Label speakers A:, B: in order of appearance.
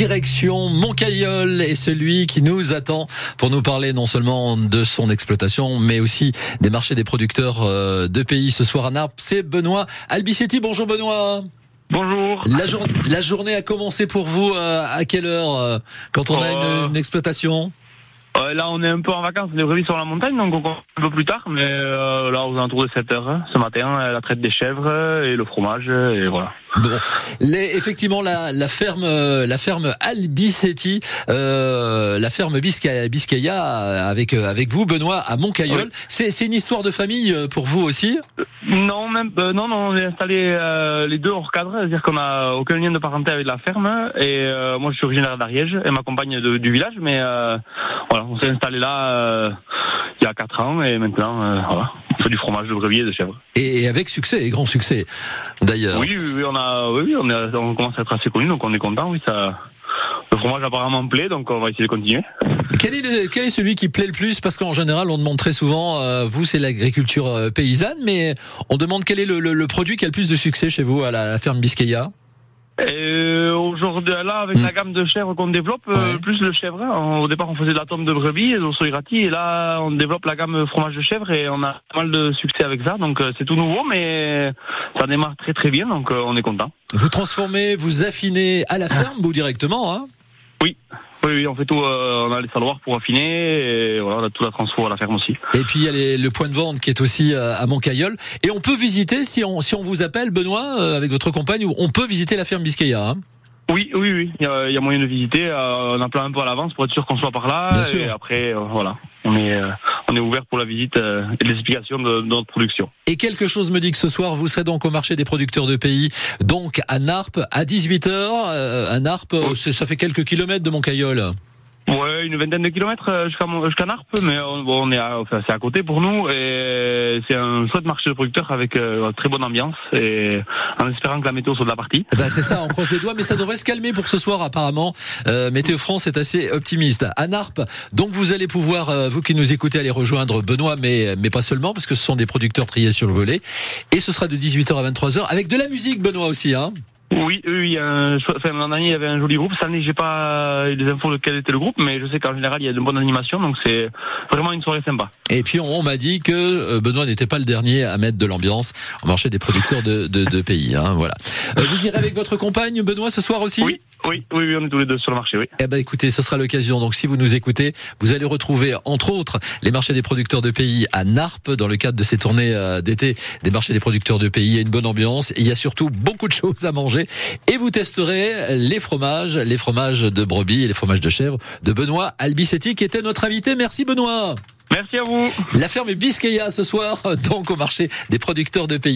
A: direction Montcailleul et celui qui nous attend pour nous parler non seulement de son exploitation, mais aussi des marchés des producteurs euh, de pays ce soir à Naples. C'est Benoît Albicetti. Bonjour Benoît.
B: Bonjour.
A: La, jour- la journée a commencé pour vous euh, à quelle heure euh, quand on a
B: Euh,
A: une, une exploitation?
B: Euh, là, on est un peu en vacances, les brebis sur la montagne, donc on commence un peu plus tard, mais euh, là, aux alentours de 7 heures, ce matin, euh, la traite des chèvres euh, et le fromage, euh, et voilà.
A: Bon, les, effectivement, la, la ferme, la ferme Albicetti, euh, la ferme Biscaya, Biscaya avec avec vous, Benoît, à Montcailleul.
B: Oui.
A: C'est une histoire de famille pour vous aussi?
B: Non, même, euh, non, non, on est installé euh, les deux hors cadre, c'est-à-dire qu'on a aucun lien de parenté avec la ferme, et euh, moi, je suis originaire d'Ariège, et ma compagne de- du village, mais euh, voilà, on s'est installé là euh, il y a 4 ans, et maintenant, euh, voilà, on fait du fromage de brebis et de chèvres.
A: Et, et avec succès, et grand succès d'ailleurs.
B: Oui, oui, oui, on a, oui, on, commence à être assez connus, donc on est content. Oui, ça, le fromage apparemment plaît, donc on va essayer de continuer.
A: Quel est, le- quel est celui qui plaît le plus? Parce qu'en général, on demande très souvent, euh, vous, c'est l'agriculture paysanne, mais on demande quel est le, le- le produit qui a le plus de succès chez vous à la, la ferme Biscaya?
B: Et aujourd'hui, là, avec
A: Mm.
B: la gamme de chèvres qu'on développe, euh,
A: Ouais.
B: plus le chèvre. hein. Au départ, on faisait de la tombe de brebis et d'osso irati, et là, on développe la gamme fromage de chèvre et on a pas mal de succès avec ça. Donc, euh, c'est tout nouveau, mais ça démarre très très bien, donc euh, on est content.
A: Vous transformez, vous affinez à la ferme ou directement hein?
B: Oui, oui, on fait tout. euh, on a les saloirs pour affiner, et voilà, on a tout la transfo à la ferme aussi.
A: Et puis il y a les- le point de vente qui est aussi euh, à Montcailleul. Et on peut visiter, si on, si on vous appelle, Benoît, euh, avec votre compagne, on peut visiter la ferme Biscaya. hein.
B: Oui, oui, oui. Il y a, il y a moyen de visiter. euh, on appelle un peu à l'avance pour être sûr qu'on soit par là.
A: Bien
B: et
A: sûr.
B: après, voilà, on est, on est ouvert pour la visite euh, et l'explication de, de notre production.
A: Et quelque chose me dit que ce soir, vous serez donc au marché des producteurs de pays, donc à Narpe, à 18h. Euh, à Narpe, ça fait quelques kilomètres de Montcailleul.
B: Ouais, une vingtaine de kilomètres euh, jusqu'à jusqu'à Narpe, mais bon, on est, à- enfin, c'est à côté pour nous et c'est un chouette marché de producteurs avec euh, très bonne ambiance et en espérant que la météo soit de la partie.
A: Ben c'est ça, on croise les doigts, mais ça devrait se calmer pour ce soir apparemment. Euh, Météo France est assez optimiste. À Narpe, donc vous allez pouvoir, euh, vous qui nous écoutez, aller rejoindre Benoît, mais mais pas seulement, parce que ce sont des producteurs triés sur le volet. Et ce sera de 18h à 23h avec de la musique, Benoît aussi. Hein
B: Oui, oui, il y a un enfin, l'an dernier il y avait un joli groupe. Cette année j'ai pas eu les infos de quel était le groupe, mais je sais qu'en général il y a de bonnes animations, donc c'est vraiment une soirée sympa.
A: Et puis on, on m'a dit que euh, Benoît n'était pas le dernier à mettre de l'ambiance au marché des producteurs de, de, de pays. Hein, voilà. Euh, vous irez avec votre compagne, Benoît, ce soir aussi?
B: Oui, oui, oui, oui, on est tous les deux sur le marché, oui.
A: Eh ben écoutez, ce sera l'occasion. Donc si vous nous écoutez, vous allez retrouver entre autres les marchés des producteurs de pays à Narpe dans le cadre de ces tournées euh, d'été des marchés des producteurs de pays. Il y a une bonne ambiance. Et il y a surtout beaucoup de choses à manger. Et vous testerez les fromages, les fromages de brebis et les fromages de chèvre de Benoît Albicetti qui était notre invité. Merci Benoît.
B: Merci à vous.
A: La ferme Biscaya ce soir, donc au marché des producteurs de pays.